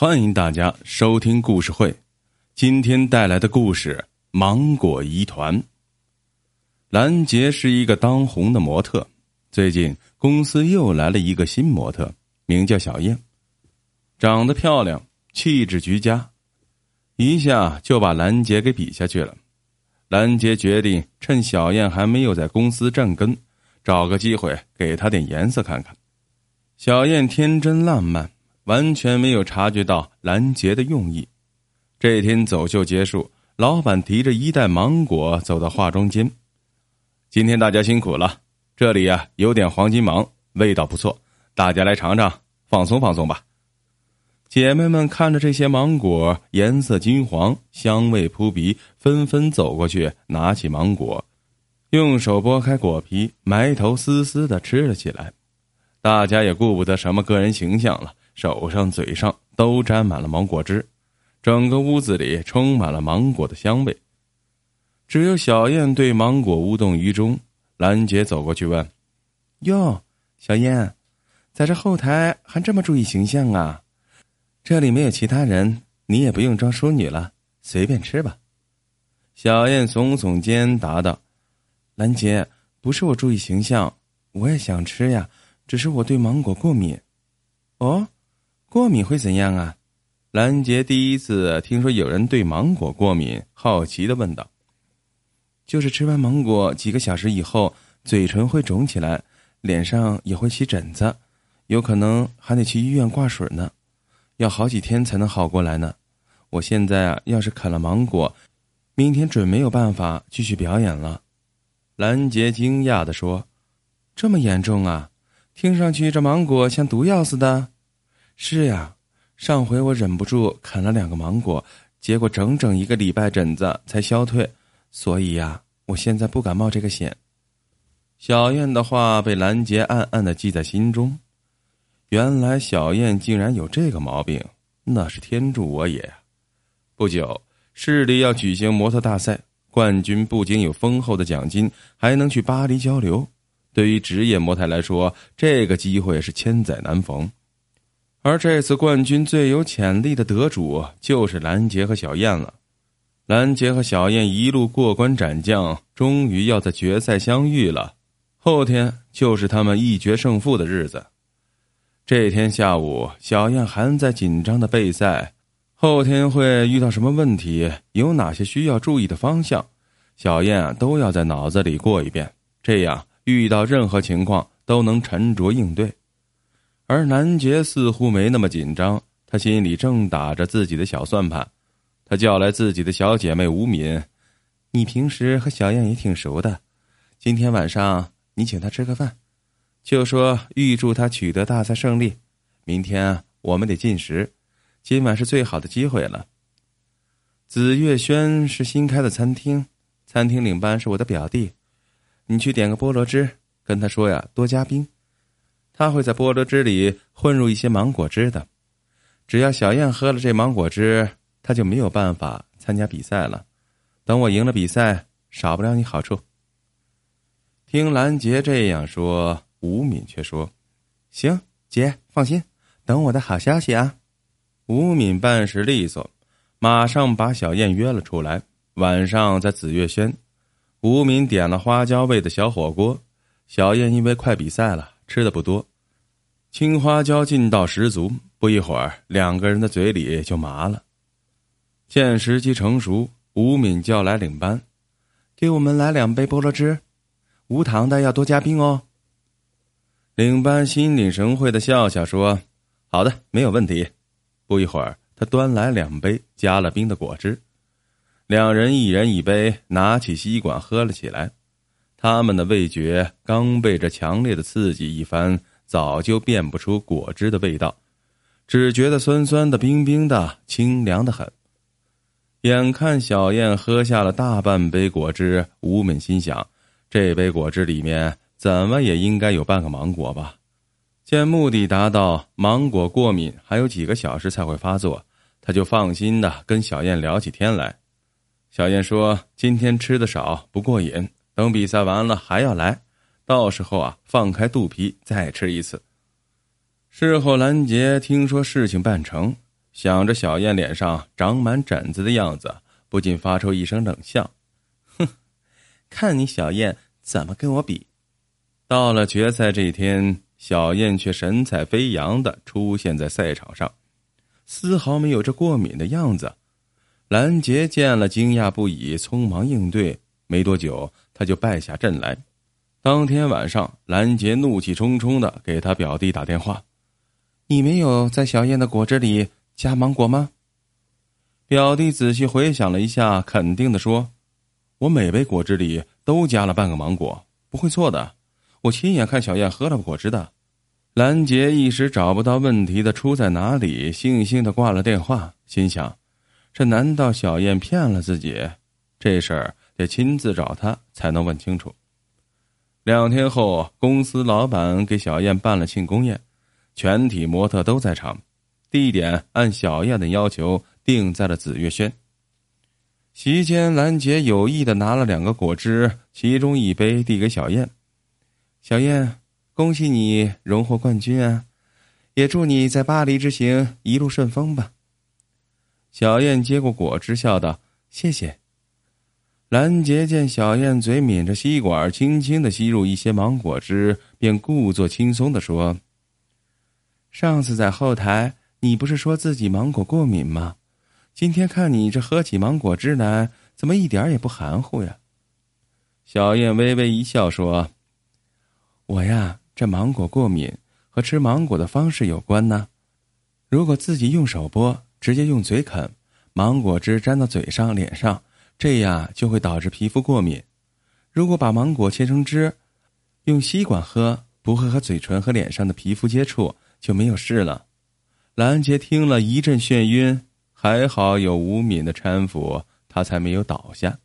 欢迎大家收听故事会。今天带来的故事《芒果疑团》。兰杰是一个当红的模特，最近公司又来了一个新模特，名叫小燕，长得漂亮，气质绝佳，一下就把兰杰给比下去了。兰杰决定趁小燕还没有在公司站根，找个机会给她点颜色看看。小燕天真烂漫，完全没有察觉到拦截的用意。这天走秀结束，老板提着一袋芒果走到化妆间。今天大家辛苦了，这里呀有点黄金芒，味道不错，大家来尝尝，放松放松吧。姐妹们看着这些芒果，颜色金黄，香味扑鼻，纷纷走过去，拿起芒果，用手剥开果皮，埋头丝丝的吃了起来。大家也顾不得什么个人形象了，手上、嘴上都沾满了芒果汁，整个屋子里充满了芒果的香味。只有小燕对芒果无动于衷。兰姐走过去问：“哟，小燕，在这后台还这么注意形象啊？这里没有其他人，你也不用装淑女了，随便吃吧。”小燕耸耸肩答道：“兰姐，不是我注意形象，我也想吃呀。”只是我对芒果过敏，哦，过敏会怎样啊？兰杰第一次听说有人对芒果过敏，好奇的问道：“就是吃完芒果几个小时以后，嘴唇会肿起来，脸上也会起疹子，有可能还得去医院挂水呢，要好几天才能好过来呢。我现在啊，要是啃了芒果，明天准没有办法继续表演了。”兰杰惊讶的说：“这么严重啊？”听上去这芒果像毒药似的，是呀，上回我忍不住啃了两个芒果，结果整整一个礼拜疹子才消退，所以呀，我现在不敢冒这个险。小燕的话被兰杰暗暗的记在心中，原来小燕竟然有这个毛病，那是天助我也呀！不久，市里要举行模特大赛，冠军不仅有丰厚的奖金，还能去巴黎交流。对于职业模特来说，这个机会是千载难逢，而这次冠军最有潜力的得主就是兰杰和小燕了。兰杰和小燕一路过关斩将，终于要在决赛相遇了。后天就是他们一决胜负的日子。这天下午，小燕还在紧张的备赛，后天会遇到什么问题，有哪些需要注意的方向，小燕都要在脑子里过一遍，这样。遇到任何情况都能沉着应对，而南杰似乎没那么紧张，他心里正打着自己的小算盘。他叫来自己的小姐妹吴敏：“你平时和小燕也挺熟的，今天晚上你请她吃个饭，就说预祝她取得大赛胜利。明天我们得进食，今晚是最好的机会了。”紫月轩是新开的餐厅，餐厅领班是我的表弟。你去点个菠萝汁，跟他说呀，多加冰，他会在菠萝汁里混入一些芒果汁的。只要小燕喝了这芒果汁，他就没有办法参加比赛了。等我赢了比赛，少不了你好处。听兰杰这样说，吴敏却说：“行，姐放心，等我的好消息啊。”吴敏办事利索，马上把小燕约了出来，晚上在紫月轩。吴敏点了花椒味的小火锅，小燕因为快比赛了，吃的不多，青花椒劲道十足。不一会儿，两个人的嘴里就麻了。见时机成熟，吴敏叫来领班，给我们来两杯菠萝汁，无糖的要多加冰哦。领班心领神会的笑笑说：“好的，没有问题。”不一会儿，他端来两杯加了冰的果汁。两人一人一杯，拿起吸管喝了起来。他们的味觉刚被这强烈的刺激一番，早就辨不出果汁的味道，只觉得酸酸的、冰冰的、清凉的很。眼看小燕喝下了大半杯果汁，吴敏心想：这杯果汁里面怎么也应该有半个芒果吧？见目的达到，芒果过敏还有几个小时才会发作，他就放心的跟小燕聊起天来。小燕说：“今天吃的少，不过瘾。等比赛完了还要来，到时候啊，放开肚皮再吃一次。”事后，兰杰听说事情办成，想着小燕脸上长满疹子的样子，不禁发出一声冷笑：“哼，看你小燕怎么跟我比！”到了决赛这一天，小燕却神采飞扬的出现在赛场上，丝毫没有这过敏的样子。兰杰见了，惊讶不已，匆忙应对。没多久，他就败下阵来。当天晚上，兰杰怒气冲冲的给他表弟打电话：“你没有在小燕的果汁里加芒果吗？”表弟仔细回想了一下，肯定的说：“我每杯果汁里都加了半个芒果，不会错的。我亲眼看小燕喝了果汁的。”兰杰一时找不到问题的出在哪里，悻悻的挂了电话，心想。这难道小燕骗了自己？这事儿得亲自找他才能问清楚。两天后，公司老板给小燕办了庆功宴，全体模特都在场，地点按小燕的要求定在了紫月轩。席间，兰杰有意的拿了两个果汁，其中一杯递给小燕：“小燕，恭喜你荣获冠军啊！也祝你在巴黎之行一路顺风吧。”小燕接过果汁，笑道：“谢谢。”兰杰见小燕嘴抿着吸管，轻轻的吸入一些芒果汁，便故作轻松的说：“上次在后台，你不是说自己芒果过敏吗？今天看你这喝起芒果汁来，怎么一点也不含糊呀？”小燕微微一笑说：“我呀，这芒果过敏和吃芒果的方式有关呢。如果自己用手剥。”直接用嘴啃，芒果汁沾到嘴上、脸上，这样就会导致皮肤过敏。如果把芒果切成汁，用吸管喝，不会和嘴唇和脸上的皮肤接触，就没有事了。兰杰听了一阵眩晕，还好有吴敏的搀扶，他才没有倒下。